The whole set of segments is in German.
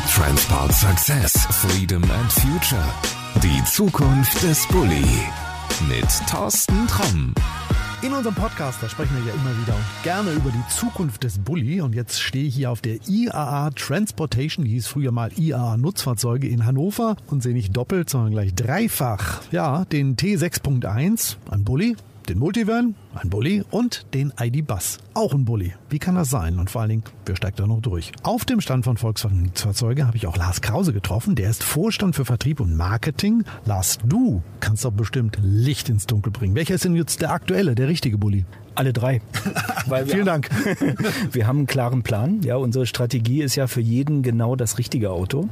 Transport Success, Freedom and Future. Die Zukunft des Bully. Mit Thorsten Tromm. In unserem Podcast, da sprechen wir ja immer wieder und gerne über die Zukunft des Bulli. Und jetzt stehe ich hier auf der IAA Transportation, die hieß früher mal IAA Nutzfahrzeuge in Hannover und sehe nicht doppelt, sondern gleich dreifach. Ja, den T6.1, ein Bulli, den Multivan, ein Bulli und den ID-Bus, auch ein Bulli. Wie kann das sein? Und vor allen Dingen, wer steigt da noch durch? Auf dem Stand von Volkswagen Nutzfahrzeuge habe ich auch Lars Krause getroffen. Der ist Vorstand für Vertrieb und Marketing. Lars, du kannst doch bestimmt Licht ins Dunkel bringen. Welcher ist denn jetzt der aktuelle, der richtige Bulli? Alle drei. Vielen Dank. wir haben einen klaren Plan. Ja, unsere Strategie ist ja für jeden genau das richtige Auto.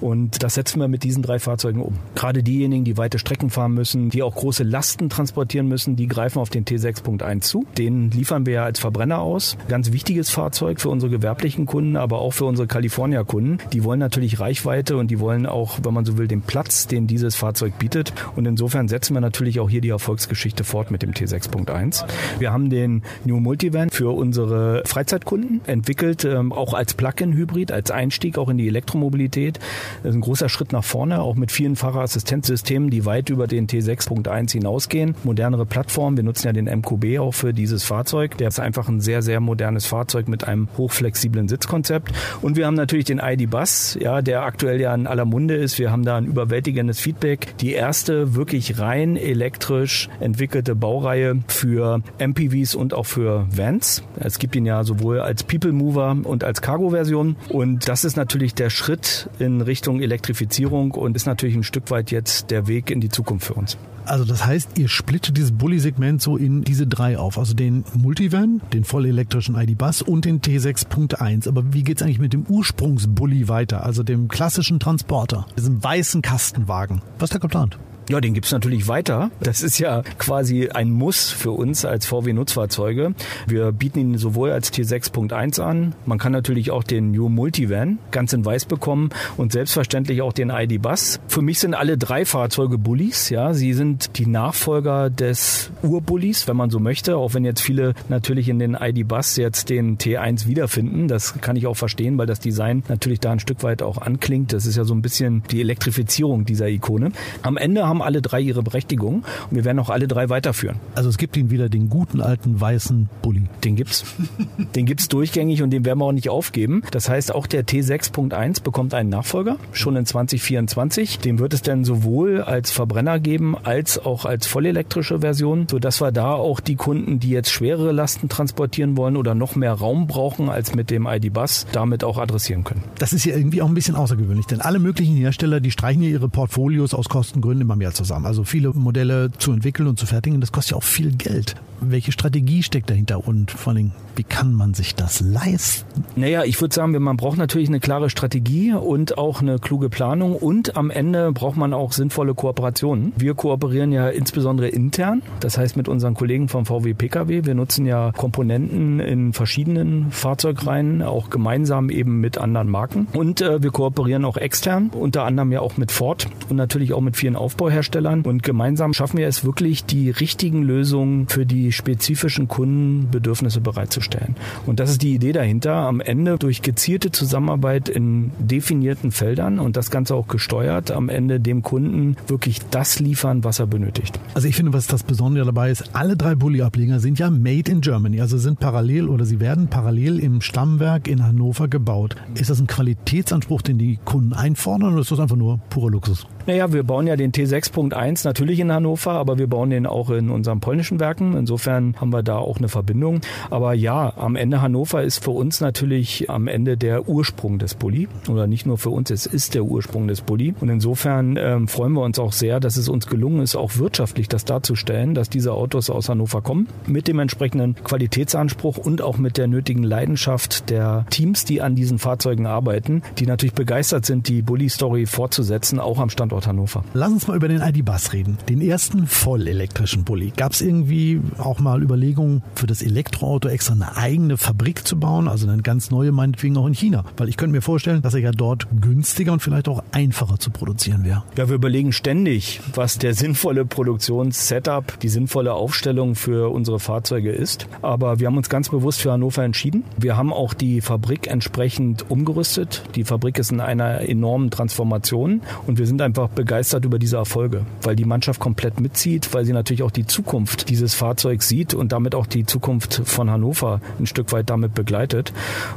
Und das setzen wir mit diesen drei Fahrzeugen um. Gerade diejenigen, die weite Strecken fahren müssen, die auch große Lasten transportieren müssen, die greifen auf den T6.1 zu. Den liefern wir ja als Verbrenner aus. Ganz wichtiges Fahrzeug für unsere gewerblichen Kunden, aber auch für unsere California-Kunden. Die wollen natürlich Reichweite und die wollen auch, wenn man so will, den Platz, den dieses Fahrzeug bietet. Und insofern setzen wir natürlich auch hier die Erfolgsgeschichte fort mit dem T6.1. Wir haben den New Multivan für unsere Freizeitkunden entwickelt, ähm, auch als Plug-in-Hybrid, als Einstieg auch in die Elektromobilität. Das ist ein großer Schritt nach vorne, auch mit vielen Fahrerassistenzsystemen, die weit über den T6.1 hinausgehen. Modernere Plattform. Wir nutzen ja den MQB auch für dieses Fahrzeug. Der ist einfach ein sehr, sehr modernes Fahrzeug mit einem hochflexiblen Sitzkonzept. Und wir haben natürlich den ID-Bus, ja, der aktuell ja in aller Munde ist. Wir haben da ein überwältigendes Feedback. Die erste wirklich rein elektrisch entwickelte Baureihe für MPV SUVs und auch für Vans. Es gibt ihn ja sowohl als People Mover und als Cargo-Version. Und das ist natürlich der Schritt in Richtung Elektrifizierung und ist natürlich ein Stück weit jetzt der Weg in die Zukunft für uns. Also das heißt, ihr splittet dieses Bully-Segment so in diese drei auf. Also den Multivan, den vollelektrischen ID-Bus und den T6.1. Aber wie geht es eigentlich mit dem Ursprungsbully weiter? Also dem klassischen Transporter, diesem weißen Kastenwagen. Was ist da geplant? Ja, den gibt's natürlich weiter. Das ist ja quasi ein Muss für uns als VW-Nutzfahrzeuge. Wir bieten ihn sowohl als T6.1 an. Man kann natürlich auch den New Multivan ganz in weiß bekommen und selbstverständlich auch den ID-Bus. Für mich sind alle drei Fahrzeuge Bullies. Ja, sie sind die Nachfolger des Urbullies, wenn man so möchte. Auch wenn jetzt viele natürlich in den ID-Bus jetzt den T1 wiederfinden. Das kann ich auch verstehen, weil das Design natürlich da ein Stück weit auch anklingt. Das ist ja so ein bisschen die Elektrifizierung dieser Ikone. Am Ende haben haben alle drei ihre Berechtigung und wir werden auch alle drei weiterführen. Also es gibt ihn wieder den guten alten weißen Bulli. Den gibt's. den gibt's durchgängig und den werden wir auch nicht aufgeben. Das heißt, auch der T6.1 bekommt einen Nachfolger schon in 2024. Den wird es dann sowohl als Verbrenner geben als auch als vollelektrische Version, sodass wir da auch die Kunden, die jetzt schwerere Lasten transportieren wollen oder noch mehr Raum brauchen als mit dem ID-Bus, damit auch adressieren können. Das ist ja irgendwie auch ein bisschen außergewöhnlich, denn alle möglichen Hersteller, die streichen ja ihre Portfolios aus Kostengründen immer mehr Jahr zusammen. Also viele Modelle zu entwickeln und zu fertigen, das kostet ja auch viel Geld. Welche Strategie steckt dahinter und vor allem, wie kann man sich das leisten? Naja, ich würde sagen, man braucht natürlich eine klare Strategie und auch eine kluge Planung und am Ende braucht man auch sinnvolle Kooperationen. Wir kooperieren ja insbesondere intern, das heißt mit unseren Kollegen vom VW Pkw. Wir nutzen ja Komponenten in verschiedenen Fahrzeugreihen, auch gemeinsam eben mit anderen Marken. Und äh, wir kooperieren auch extern, unter anderem ja auch mit Ford und natürlich auch mit vielen Aufbauherstellern Herstellern und gemeinsam schaffen wir es wirklich, die richtigen Lösungen für die spezifischen Kundenbedürfnisse bereitzustellen. Und das ist die Idee dahinter, am Ende durch gezielte Zusammenarbeit in definierten Feldern und das Ganze auch gesteuert, am Ende dem Kunden wirklich das liefern, was er benötigt. Also ich finde, was das Besondere dabei ist, alle drei Bulli-Ableger sind ja made in Germany, also sind parallel oder sie werden parallel im Stammwerk in Hannover gebaut. Ist das ein Qualitätsanspruch, den die Kunden einfordern oder ist das einfach nur purer Luxus? Naja, wir bauen ja den T6.1 natürlich in Hannover, aber wir bauen den auch in unseren polnischen Werken. Insofern haben wir da auch eine Verbindung. Aber ja, am Ende Hannover ist für uns natürlich am Ende der Ursprung des Bulli. Oder nicht nur für uns, es ist der Ursprung des Bulli. Und insofern ähm, freuen wir uns auch sehr, dass es uns gelungen ist, auch wirtschaftlich das darzustellen, dass diese Autos aus Hannover kommen. Mit dem entsprechenden Qualitätsanspruch und auch mit der nötigen Leidenschaft der Teams, die an diesen Fahrzeugen arbeiten, die natürlich begeistert sind, die Bulli-Story fortzusetzen, auch am Standort Hannover. Lass uns mal über den ID-Bus reden, den ersten vollelektrischen Bulli. Gab es irgendwie auch mal Überlegungen, für das Elektroauto extra eine eigene Fabrik zu bauen, also eine ganz neue, meinetwegen auch in China? Weil ich könnte mir vorstellen, dass er ja dort günstiger und vielleicht auch einfacher zu produzieren wäre. Ja, wir überlegen ständig, was der sinnvolle Produktionssetup, die sinnvolle Aufstellung für unsere Fahrzeuge ist. Aber wir haben uns ganz bewusst für Hannover entschieden. Wir haben auch die Fabrik entsprechend umgerüstet. Die Fabrik ist in einer enormen Transformation und wir sind einfach begeistert über diese Erfolge, weil die Mannschaft komplett mitzieht, weil sie natürlich auch die Zukunft dieses Fahrzeugs sieht und damit auch die Zukunft von Hannover ein Stück weit damit begleitet.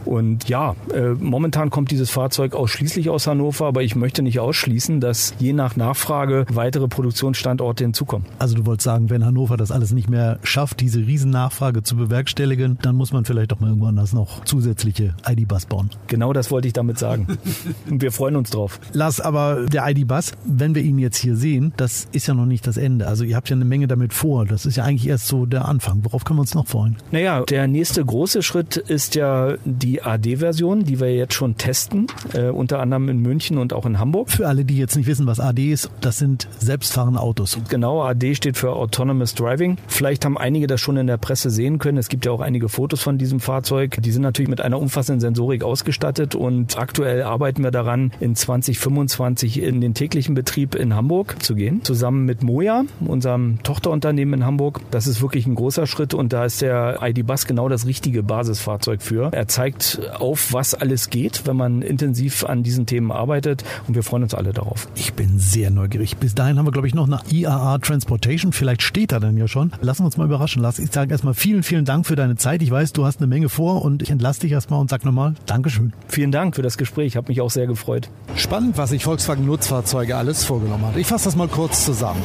Und ja, äh, momentan kommt dieses Fahrzeug ausschließlich aus Hannover, aber ich möchte nicht ausschließen, dass je nach Nachfrage weitere Produktionsstandorte hinzukommen. Also du wolltest sagen, wenn Hannover das alles nicht mehr schafft, diese Riesennachfrage zu bewerkstelligen, dann muss man vielleicht doch mal irgendwo anders noch zusätzliche ID-Bus bauen. Genau das wollte ich damit sagen. Und wir freuen uns drauf. Lars, aber der ID-Bus, wenn wir ihn jetzt hier sehen, das ist ja noch nicht das Ende. Also ihr habt ja eine Menge damit vor. Das ist ja eigentlich erst so der Anfang. Worauf können wir uns noch freuen? Naja, der nächste große Schritt ist ja die AD-Version, die wir jetzt schon testen, äh, unter anderem in München und auch in Hamburg. Für alle, die jetzt nicht wissen, was AD ist, das sind selbstfahrende Autos. Genau, AD steht für Autonomous Driving. Vielleicht haben einige das schon in der Presse sehen können. Es gibt ja auch einige Fotos von diesem Fahrzeug. Die sind natürlich mit einer umfassenden Sensorik ausgestattet und aktuell arbeiten wir daran, in 2025 in den täglichen Betrieb in Hamburg zu gehen, zusammen mit Moja, unserem Tochterunternehmen in Hamburg. Das ist wirklich ein großer Schritt und da ist der ID Bus genau das richtige Basisfahrzeug für. Er zeigt auf, was alles geht, wenn man intensiv an diesen Themen arbeitet und wir freuen uns alle darauf. Ich bin sehr neugierig. Bis dahin haben wir, glaube ich, noch eine IAA Transportation. Vielleicht steht er dann ja schon. Lassen wir uns mal überraschen. Lass ich sage erstmal vielen, vielen Dank für deine Zeit. Ich weiß, du hast eine Menge vor und ich entlasse dich erstmal und sag nochmal Dankeschön. Vielen Dank für das Gespräch. Ich habe mich auch sehr gefreut. Spannend, was sich Volkswagen Nutzfahrzeuge alles vorgenommen hat. Ich fasse das mal kurz zusammen.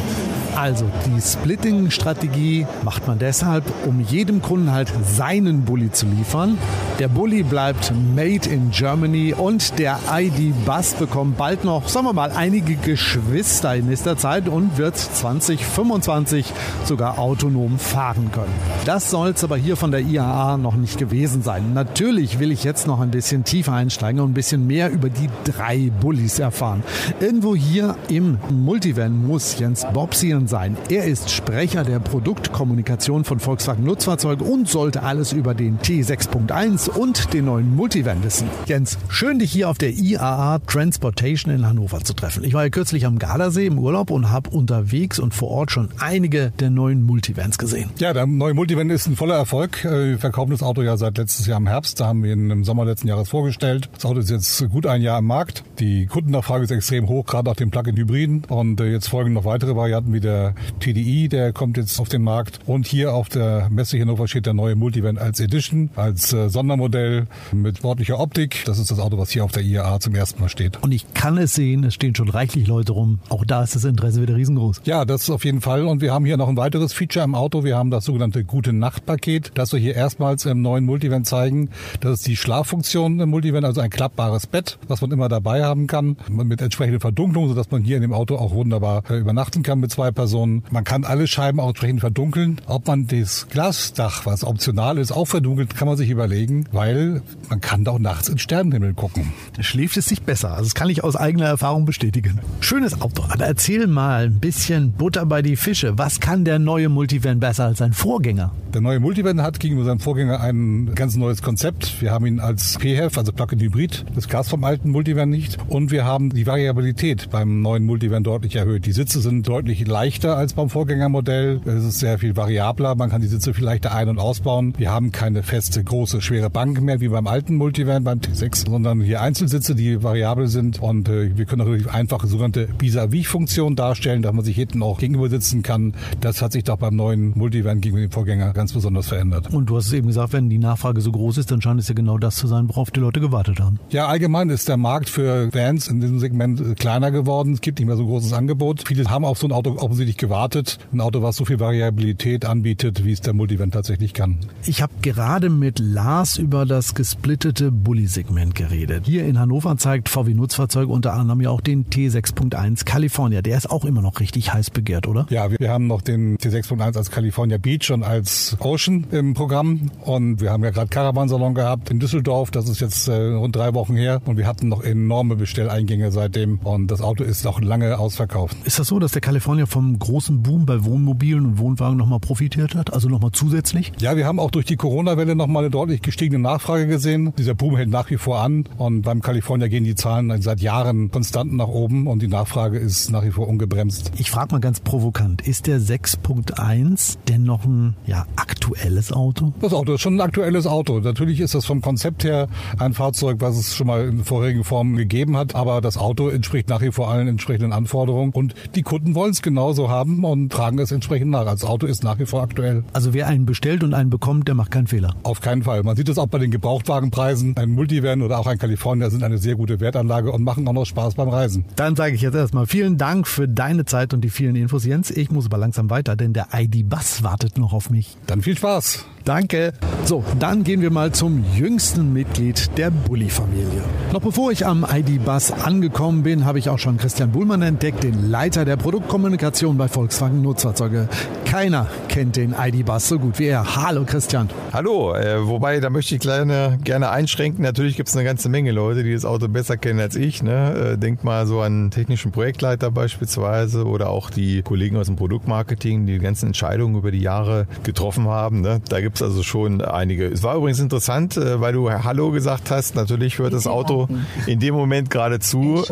Also, die Splitting-Strategie macht man deshalb, um jedem Kunden halt seinen Bulli zu liefern. Der Bulli bleibt made in Germany und der ID-Bus bekommt bald noch, sagen wir mal, einige Geschwister in nächster Zeit und wird 2025 sogar autonom fahren können. Das soll es aber hier von der IAA noch nicht gewesen sein. Natürlich will ich jetzt noch ein bisschen tiefer einsteigen und ein bisschen mehr über die drei Bullis erfahren. Irgendwo hier im Multivan muss Jens Bobsian sein. Er ist Sprecher der Produktkommunikation von Volkswagen Nutzfahrzeuge und sollte alles über den T6.1 und den neuen Multivan wissen. Jens, schön dich hier auf der IAA Transportation in Hannover zu treffen. Ich war ja kürzlich am Gardasee im Urlaub und habe unterwegs und vor Ort schon einige der neuen Multivans gesehen. Ja, der neue Multivan ist ein voller Erfolg. Äh, Wir verkaufen das Auto ja seit letztes Jahr im Herbst. Da haben wir ihn im Sommer letzten Jahres vorgestellt. Das Auto ist jetzt gut ein Jahr im Markt. Die Kundennachfrage ist extrem hoch, gerade nach dem Plug-in-Hybriden. Und äh, jetzt folgen noch weitere Varianten wie der TDI, der kommt jetzt auf den Markt. Und hier auf der Messe Hannover steht der neue Multivan als Edition, als äh, Sondermodell mit sportlicher Optik. Das ist das Auto, was hier auf der IAA zum ersten Mal steht. Und ich kann es sehen, es stehen schon reichlich Leute rum. Auch da ist das Interesse wieder riesengroß. Ja, das auf jeden Fall. Und wir haben hier noch ein weiteres Feature im Auto. Wir haben das sogenannte Gute Nacht-Paket, das wir hier erstmals im neuen Multivan zeigen. Das ist die Schlaffunktion im Multivan, also ein klappbares Bett, was man immer dabei haben kann, mit entsprechender Verdunklung, sodass man hier in dem Auto auch wunderbar äh, übernachten kann mit zwei Personen. Man kann alle Scheiben auch entsprechend verdunkeln. Ob man das Glasdach, was optional ist, auch verdunkelt, kann man sich überlegen, weil man kann doch nachts in Sternenhimmel gucken. Da schläft es sich besser. Also das kann ich aus eigener Erfahrung bestätigen. Schönes Auto. Aber erzähl mal ein bisschen Butter bei die Fische. Was kann der neue Multivan besser als sein Vorgänger? Der neue Multivan hat gegenüber seinem Vorgänger ein ganz neues Konzept. Wir haben ihn als PHEV, also Plug-in-Hybrid. Das gab vom alten Multivan nicht. Und wir haben die Variabilität beim neuen Multivan deutlich erhöht. Die Sitze sind deutlich leichter als beim Vorgängermodell. Es ist sehr viel variabler. Man kann die Sitze viel leichter ein- und ausbauen. Wir haben keine feste, große, schwere Bank mehr wie beim alten Multivan, beim T6, sondern hier Einzelsitze, die variabel sind. Und äh, wir können auch relativ einfache sogenannte Vis-à-vis-Funktion darstellen, dass man sich hinten auch gegenüber sitzen kann. Das hat sich doch beim neuen Multivan gegenüber dem Vorgänger ganz besonders verändert. Und du hast es eben gesagt, wenn die Nachfrage so groß ist, dann scheint es ja genau das zu sein, worauf die Leute gewartet haben. Ja, allgemein ist der Markt für Vans in diesem Segment äh, kleiner geworden. Es gibt nicht mehr so großes Angebot. Viele haben auf so ein Auto offensichtlich gewartet. Ein Auto, was so viel Variabilität anbietet, wie es der Multivan tatsächlich kann. Ich habe gerade mit Lars über das gesplittete Bulli-Segment geredet. Hier in Hannover zeigt VW Nutzfahrzeuge unter anderem ja auch den T6.1 California. Der ist auch immer noch richtig heiß begehrt, oder? Ja, wir haben noch den T6.1 als California Beach und als Ocean im Programm. Und wir haben ja gerade Caravansalon gehabt in Düsseldorf. Das ist jetzt äh, rund drei Wochen her. Und wir hatten noch enorme Bestelleingänge seitdem. Und das Auto ist auch lange ausverkauft. Ist das so, dass der California vom großen Boom bei Wohnmobilen und Wohnwagen nochmal profitiert hat? Also nochmal zusätzlich? Ja, wir haben auch durch die Corona-Welle nochmal eine deutlich gestiegene Nachfrage gesehen. Dieser Boom hält nach wie vor an. Und beim California gehen die Zahlen seit Jahren konstant nach oben. Und die Nachfrage ist nach wie vor ungebremst. Ich frage mal ganz provokant. Ist der 6.1 denn noch ein ja, aktuelles Auto? Das Auto ist schon ein aktuelles Auto. Natürlich ist das vom Konzept her ein Fahrzeug, was es schon mal in vorherigen Formen gegeben hat. Aber das Auto entspricht nach wie vor allen entsprechenden Anforderungen. Und die Kunden wollen es genauso haben und tragen es entsprechend nach. Das Auto ist nach wie vor aktuell. Also wer einen bestellt und einen bekommt, der macht keinen Fehler. Auf keinen Fall. Man sieht es auch bei den Gebrauchtwagenpreisen. Ein Multivan oder auch ein California sind eine sehr gute Wertanlage und machen auch noch Spaß beim Reisen. Dann sage ich jetzt erstmal vielen Dank für deine Zeit und die vielen Infos, Jens. Ich muss aber langsam weiter, denn der ID-Bus wartet noch auf mich. Dann viel Spaß. Danke. So, dann gehen wir mal zum jüngsten Mitglied der Bulli-Familie. Noch bevor ich am ID-Bus angekommen bin, habe ich auch schon Christian Buhlmann entdeckt, den Leiter der Produktkommunikation bei Volkswagen Nutzfahrzeuge. Keiner kennt den ID-Bus so gut wie er. Hallo Christian. Hallo, äh, wobei, da möchte ich kleine, gerne einschränken. Natürlich gibt es eine ganze Menge Leute, die das Auto besser kennen als ich. Ne? Äh, denk mal so an technischen Projektleiter beispielsweise oder auch die Kollegen aus dem Produktmarketing, die die ganzen Entscheidungen über die Jahre getroffen haben. Ne? Da gibt es also schon einige. Es war übrigens interessant, äh, weil du Hallo gesagt hast. Natürlich hört das Auto in dem Moment gerade zu,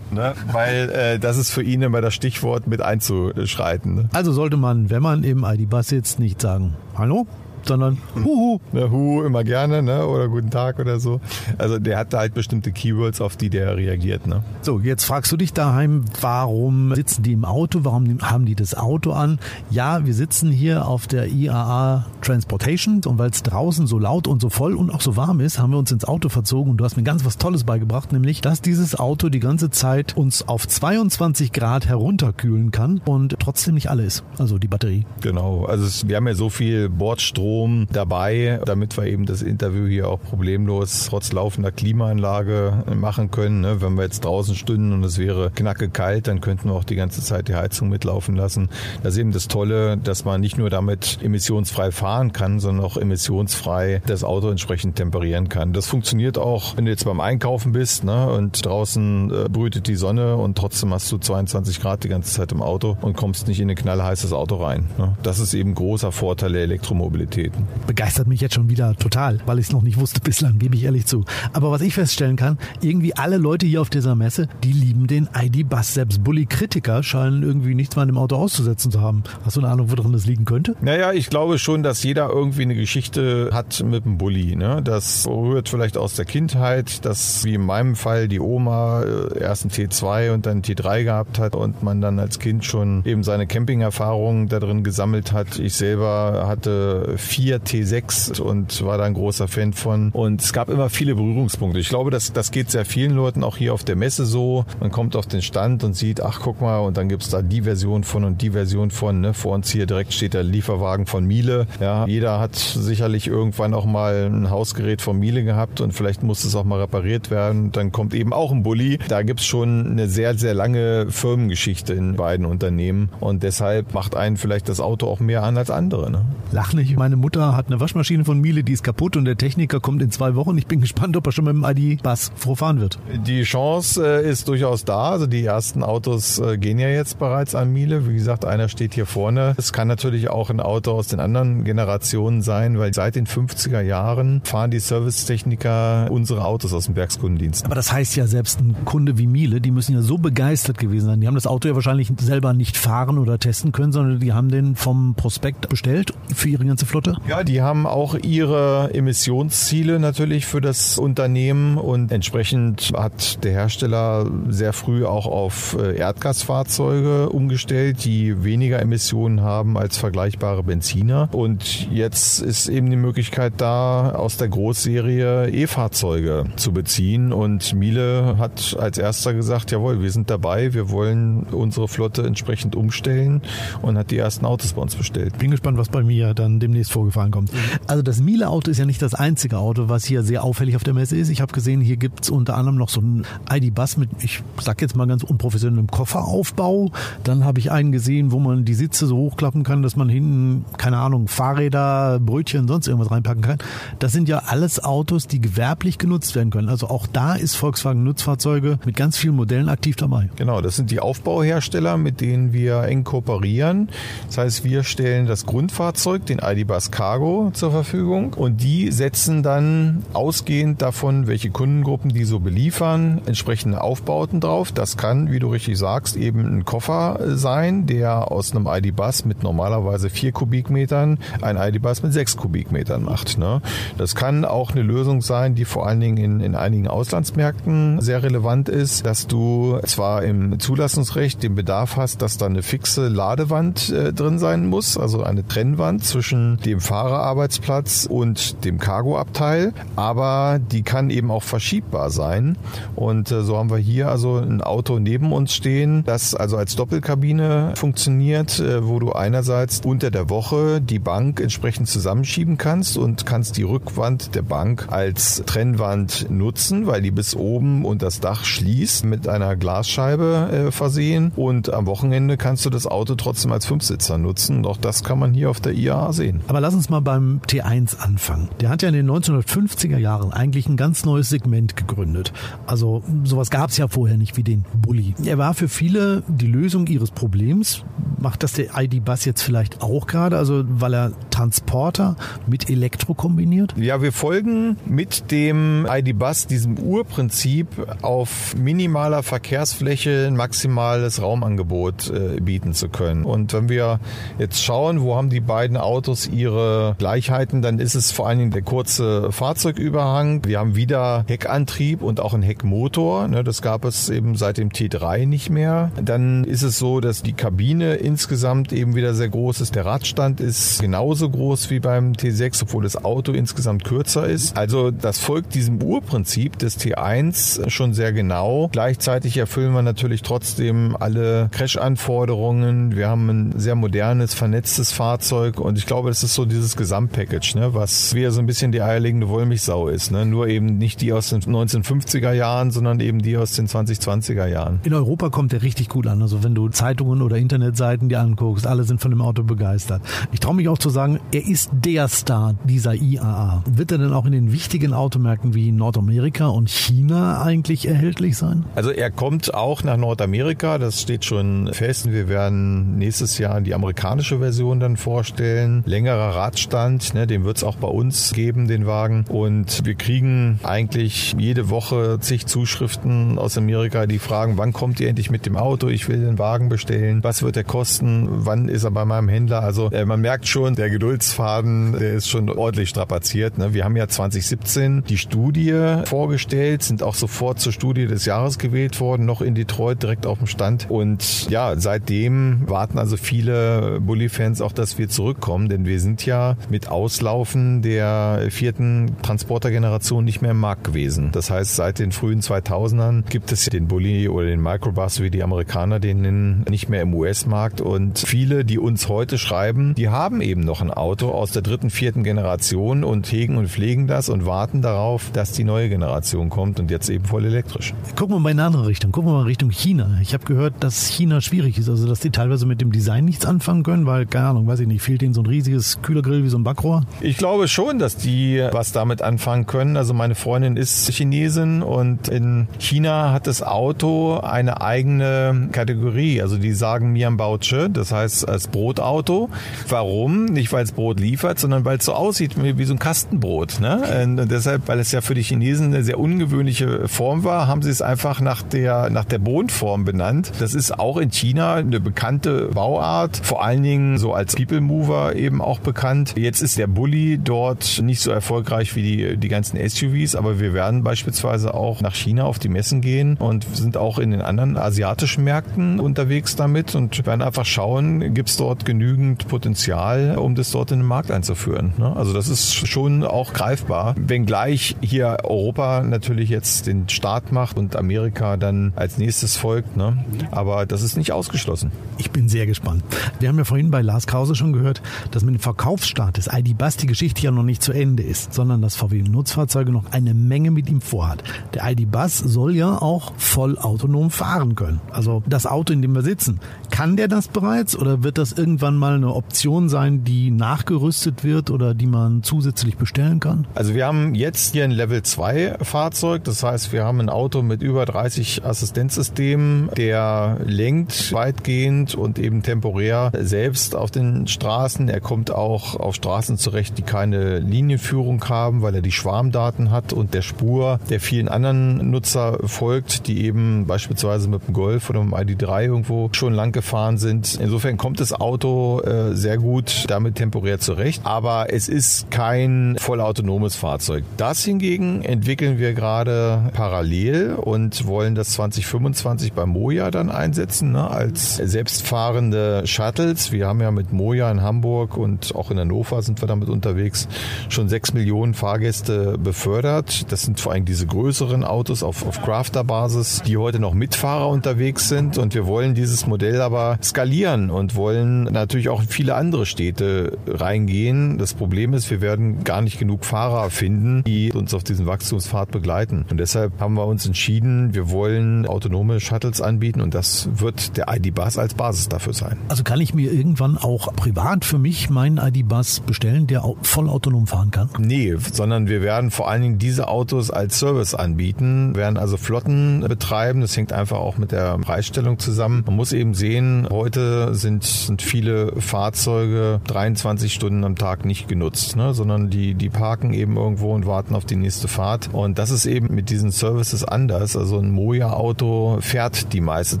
ne? weil äh, das ist für ihn immer das Stichwort mit einzuschreiten. Ne? Also sollte man, wenn man im ID-Bus sitzt, nicht sagen. Hallo, sondern Huhu. Ne, Hu immer gerne, ne? Oder guten Tag oder so. Also der hat da halt bestimmte Keywords, auf die der reagiert, ne? So, jetzt fragst du dich daheim, warum sitzen die im Auto? Warum haben die das Auto an? Ja, wir sitzen hier auf der IAA Transportation und weil es draußen so laut und so voll und auch so warm ist, haben wir uns ins Auto verzogen und du hast mir ganz was Tolles beigebracht, nämlich, dass dieses Auto die ganze Zeit uns auf 22 Grad herunterkühlen kann und trotzdem nicht alle ist. Also die Batterie. Genau. Also es, wir haben ja so viel Bordstrom dabei, damit wir eben das Interview hier auch problemlos trotz laufender Klimaanlage machen können. Ne? Wenn wir jetzt draußen stünden und es wäre knacke kalt, dann könnten wir auch die ganze Zeit die Heizung mitlaufen lassen. Das ist eben das Tolle, dass man nicht nur damit emissionsfrei fahren kann, sondern auch emissionsfrei das Auto entsprechend temperieren kann. Das funktioniert auch, wenn du jetzt beim Einkaufen bist ne? und draußen äh, brütet die Sonne und trotzdem hast du 22 Grad die ganze Zeit im Auto und kommst nicht in ein knallheißes Auto rein. Ne? Das ist eben großer Vorteil der Elektromobilität. Begeistert mich jetzt schon wieder total, weil ich es noch nicht wusste bislang, gebe ich ehrlich zu. Aber was ich feststellen kann, irgendwie alle Leute hier auf dieser Messe, die lieben den ID-Bus. Selbst Bully-Kritiker scheinen irgendwie nichts mehr an dem Auto auszusetzen zu haben. Hast du eine Ahnung, woran das liegen könnte? Naja, ich glaube schon, dass jeder irgendwie eine Geschichte hat mit dem Bulli. Ne? Das rührt vielleicht aus der Kindheit, dass wie in meinem Fall die Oma äh, erst einen T2 und dann einen T3 gehabt hat und man dann als Kind schon eben seine Camping-Erfahrungen da drin gesammelt hat. Ich selber hatte vier T6 und war da ein großer Fan von. Und es gab immer viele Berührungspunkte. Ich glaube, das, das geht sehr vielen Leuten auch hier auf der Messe so. Man kommt auf den Stand und sieht, ach guck mal, und dann gibt's da die Version von und die Version von. Ne? Vor uns hier direkt steht der Lieferwagen von Miele. Ja, jeder hat sicherlich irgendwann auch mal ein Hausgerät von Miele gehabt und vielleicht muss es auch mal repariert werden. Dann kommt eben auch ein Bulli. Da gibt's schon eine sehr, sehr lange Firmengeschichte in beiden Unternehmen. Und deshalb macht einen vielleicht das Auto auch mehr an als andere. Ne? Lach nicht. Meine Mutter hat eine Waschmaschine von Miele, die ist kaputt und der Techniker kommt in zwei Wochen. Ich bin gespannt, ob er schon mit dem ID-Bus vorfahren wird. Die Chance äh, ist durchaus da. Also die ersten Autos äh, gehen ja jetzt bereits an Miele. Wie gesagt, einer steht hier vorne. Es kann natürlich auch ein Auto aus den anderen Generationen sein, weil seit den 50er Jahren fahren die Servicetechniker unsere Autos aus dem Werkskundendienst. Aber das heißt ja, selbst ein Kunde wie Miele, die müssen ja so begeistert gewesen sein. Die haben das Auto ja wahrscheinlich selber nicht fahren oder testen können, sondern die haben den vom Prospekt bestellt für ihre ganze Flotte. Flotte? Ja, die haben auch ihre Emissionsziele natürlich für das Unternehmen und entsprechend hat der Hersteller sehr früh auch auf äh, Erdgasfahrzeuge umgestellt, die weniger Emissionen haben als vergleichbare Benziner. Und jetzt ist eben die Möglichkeit da, aus der Großserie E-Fahrzeuge zu beziehen. Und Miele hat als erster gesagt, jawohl, wir sind dabei, wir wollen unsere Flotte entsprechend umstellen und hat die ersten Autos bei uns bestellt. Bin gespannt, was bei mir dann demnächst vorgefahren kommt. Also das Miele-Auto ist ja nicht das einzige Auto, was hier sehr auffällig auf der Messe ist. Ich habe gesehen, hier gibt es unter anderem noch so ein ID-Bus mit, ich sag jetzt mal ganz unprofessionellem Kofferaufbau. Dann habe ich einen gesehen, wo man die Sitze so hochklappen kann, dass man hinten, keine Ahnung, Fahrräder, Brötchen, sonst irgendwas reinpacken kann. Das sind ja alles Autos, die gewerblich genutzt werden können. Also auch da ist Volkswagen Nutzfahrzeuge mit ganz vielen Modellen aktiv dabei. Genau, das sind die Aufbauhersteller, mit denen wir eng kooperieren. Das heißt, wir stellen das Grundfahrzeug, den ID-Bus Cargo zur Verfügung und die setzen dann ausgehend davon, welche Kundengruppen die so beliefern, entsprechende Aufbauten drauf. Das kann, wie du richtig sagst, eben ein Koffer sein, der aus einem ID-Bus mit normalerweise vier Kubikmetern ein ID-Bus mit sechs Kubikmetern macht. Ne? Das kann auch eine Lösung sein, die vor allen Dingen in, in einigen Auslandsmärkten sehr relevant ist, dass du zwar im Zulassungsrecht den Bedarf hast, dass da eine fixe Ladewand äh, drin sein muss, also eine Trennwand zwischen dem Fahrerarbeitsplatz und dem Cargoabteil, aber die kann eben auch verschiebbar sein. Und äh, so haben wir hier also ein Auto neben uns stehen, das also als Doppelkabine funktioniert, äh, wo du einerseits unter der Woche die Bank entsprechend zusammenschieben kannst und kannst die Rückwand der Bank als Trennwand nutzen, weil die bis oben und das Dach schließt mit einer Glasscheibe äh, versehen. Und am Wochenende kannst du das Auto trotzdem als Fünfsitzer nutzen. Und auch das kann man hier auf der IAA sehen. Aber lass uns mal beim T1 anfangen. Der hat ja in den 1950er Jahren eigentlich ein ganz neues Segment gegründet. Also sowas gab es ja vorher nicht wie den Bulli. Er war für viele die Lösung ihres Problems. Macht das der ID-Bus jetzt vielleicht auch gerade? Also weil er Transporter mit Elektro kombiniert? Ja, wir folgen mit dem ID-Bus diesem Urprinzip auf minimaler Verkehrsfläche ein maximales Raumangebot äh, bieten zu können. Und wenn wir jetzt schauen, wo haben die beiden Autos ihre Gleichheiten, dann ist es vor allen Dingen der kurze Fahrzeugüberhang. Wir haben wieder Heckantrieb und auch einen Heckmotor. Ne, das gab es eben seit dem T3 nicht mehr. Dann ist es so, dass die Kabine insgesamt eben wieder sehr groß ist. Der Radstand ist genauso groß wie beim T6, obwohl das Auto insgesamt kürzer ist. Also das folgt diesem Urprinzip des T1 schon sehr genau. Gleichzeitig erfüllen wir natürlich trotzdem alle Crash-Anforderungen. Wir haben ein sehr modernes, vernetztes Fahrzeug und ich glaube, das ist so dieses Gesamtpackage, ne, was wieder so ein bisschen die eierlegende Wollmilchsau ist. Ne? Nur eben nicht die aus den 1950er Jahren, sondern eben die aus den 2020er Jahren. In Europa kommt der richtig gut an. Also wenn du Zeitungen oder Internetseiten dir anguckst, alle sind von dem Auto begeistert. Ich traue mich auch zu sagen, er ist der Star dieser IAA. Wird er denn auch in den wichtigen Automärkten wie Nordamerika und China eigentlich erhältlich sein? Also er kommt auch nach Nordamerika, das steht schon fest. Wir werden nächstes Jahr die amerikanische Version dann vorstellen. Längerer Radstand, ne, den wird es auch bei uns geben, den Wagen. Und wir kriegen eigentlich jede Woche zig Zuschriften aus Amerika, die fragen, wann kommt ihr endlich mit dem Auto? Ich will den Wagen bestellen. Was wird der kosten? Wann ist er bei meinem Händler? Also äh, man merkt schon, der Geduldsfaden, der ist schon ordentlich strapaziert. Ne? Wir haben ja 2017 die Studie vorgestellt, sind auch sofort zur Studie des Jahres gewählt worden, noch in Detroit direkt auf dem Stand. Und ja, seitdem warten also viele Bully-Fans auch, dass wir zurückkommen, denn wir sind ja mit Auslaufen der vierten Transportergeneration nicht mehr im Markt gewesen. Das heißt, seit den frühen 2000ern gibt es den Bully oder den Microbus, wie die Amerikaner den nennen, nicht mehr im US-Markt. Und viele, die uns heute schreiben, die haben eben noch ein Auto aus der dritten, vierten Generation und hegen und pflegen das und warten darauf, dass die neue Generation kommt und jetzt eben voll elektrisch. Gucken wir mal in eine andere Richtung. Gucken wir mal Richtung China. Ich habe gehört, dass China schwierig ist, also dass die teilweise mit dem Design nichts anfangen können, weil, keine Ahnung, weiß ich nicht, fehlt ihnen so ein riesiges Kühlergrill wie so ein Backrohr? Ich glaube schon, dass die was damit anfangen können. Also meine Freundin ist Chinesin und in China hat das Auto eine eigene Kategorie. Also die sagen Mian Bauche, das heißt als Brotauto. Warum? Nicht, weil als Brot liefert, sondern weil es so aussieht wie so ein Kastenbrot. Ne? Und deshalb, weil es ja für die Chinesen eine sehr ungewöhnliche Form war, haben sie es einfach nach der, nach der Bohnenform benannt. Das ist auch in China eine bekannte Bauart, vor allen Dingen so als People Mover eben auch bekannt. Jetzt ist der Bulli dort nicht so erfolgreich wie die, die ganzen SUVs, aber wir werden beispielsweise auch nach China auf die Messen gehen und sind auch in den anderen asiatischen Märkten unterwegs damit und werden einfach schauen, gibt es dort genügend Potenzial, um das dort in den Markt einzuführen. Ne? Also das ist schon auch greifbar, wenngleich hier Europa natürlich jetzt den Start macht und Amerika dann als nächstes folgt. Ne? Aber das ist nicht ausgeschlossen. Ich bin sehr gespannt. Wir haben ja vorhin bei Lars Krause schon gehört, dass mit dem Verkaufsstart ID Bus die Geschichte ja noch nicht zu Ende ist, sondern dass VW Nutzfahrzeuge noch eine Menge mit ihm vorhat. Der ID Bus soll ja auch voll autonom fahren können. Also das Auto, in dem wir sitzen, kann der das bereits oder wird das irgendwann mal eine Option sein, die nachgerüstet wird oder die man zusätzlich bestellen kann? Also wir haben jetzt hier ein Level 2 Fahrzeug, das heißt, wir haben ein Auto mit über 30 Assistenzsystemen, der lenkt weitgehend und eben temporär selbst auf den Straßen. Er kommt auch auf Straßen zurecht, die keine Linienführung haben, weil er die Schwarmdaten hat und der Spur der vielen anderen Nutzer folgt, die eben beispielsweise mit dem Golf oder mit dem ID3 irgendwo schon lang gefahren sind. Insofern kommt das Auto äh, sehr gut damit temporär zurecht, aber es ist kein vollautonomes Fahrzeug. Das hingegen entwickeln wir gerade parallel und wollen das 2025 bei Moja dann einsetzen ne, als selbstfahrende Shuttles. Wir haben ja mit Moja in Hamburg und auch in Hannover sind wir damit unterwegs schon sechs Millionen Fahrgäste befördert. Das sind vor allem diese größeren Autos auf, auf Crafter-Basis, die heute noch mit Fahrer unterwegs sind und wir wollen dieses Modell aber skalieren und wollen natürlich auch in viele andere Städte reingehen. Das Problem ist, wir werden gar nicht genug Fahrer finden, die uns auf diesen Wachstumspfad begleiten. Und deshalb haben wir uns entschieden, wir wollen autonome Shuttles anbieten und das wird der ID-Bus als Basis dafür sein. Also kann ich mir irgendwann auch privat für mich meinen ID-Bus bestellen, der voll autonom fahren kann? Nee, sondern wir werden vor allen Dingen diese Autos als Service anbieten, wir werden also Flotten betreiben. Das hängt einfach auch mit der Preisstellung zusammen. Man muss eben sehen, heute sind, sind viele Fahrzeuge 23 Stunden am Tag nicht genutzt, ne? sondern die, die parken eben irgendwo und warten auf die nächste Fahrt. Und das ist eben mit diesen Services anders. Also ein Moja-Auto fährt die meiste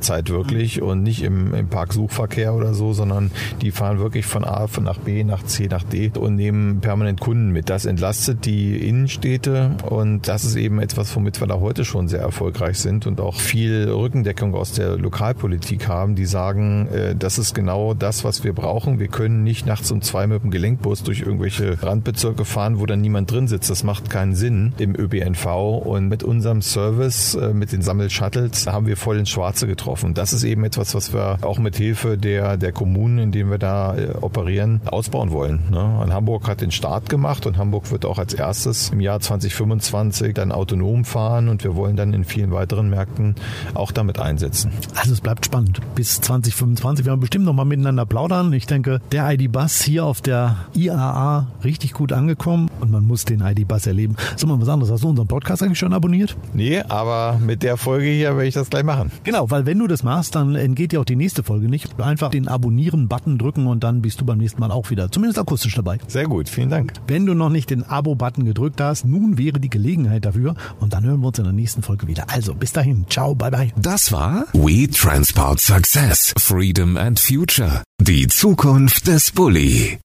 Zeit wirklich und nicht im, im Parksuchverkehr oder so, sondern die fahren wirklich von A nach B, nach C, nach D und nehmen permanent Kunden mit. Das entlastet die Innenstädte und das ist eben etwas, womit wir da heute schon sehr erfolgreich sind und auch viel Rückendeckung aus der Lokalpolitik haben, die sagen, äh, das ist genau das, was wir brauchen. Wir können nicht nachts um zwei mit dem Gelenkbus durch irgendwelche Randbezirke fahren, wo dann niemand drin sitzt. Das macht keinen Sinn im ÖBNV. Und mit unserem Service, äh, mit den Sammelshuttles, haben wir voll ins Schwarze getroffen. Das ist eben etwas, was wir auch mit Hilfe der, der Kommunen, in denen wir da äh, operieren, ausbauen wollen. Ne? Hamburg hat den Start gemacht und Hamburg wird auch als erstes im Jahr 2025 dann autonom fahren und wir wollen dann in vielen weiteren Märkten auch damit einsetzen. Also es bleibt spannend. Bis 2025 werden wir bestimmt noch mal miteinander plaudern. Ich denke, der ID-Bus hier auf der IAA richtig gut angekommen man muss den ID-Bus erleben. So mal was anderes. Hast du unseren Podcast eigentlich schon abonniert? Nee, aber mit der Folge hier werde ich das gleich machen. Genau, weil wenn du das machst, dann entgeht dir auch die nächste Folge nicht. Einfach den Abonnieren-Button drücken und dann bist du beim nächsten Mal auch wieder, zumindest akustisch dabei. Sehr gut, vielen Dank. Wenn du noch nicht den Abo-Button gedrückt hast, nun wäre die Gelegenheit dafür und dann hören wir uns in der nächsten Folge wieder. Also bis dahin, ciao, bye bye. Das war We Transport Success, Freedom and Future. Die Zukunft des Bulli.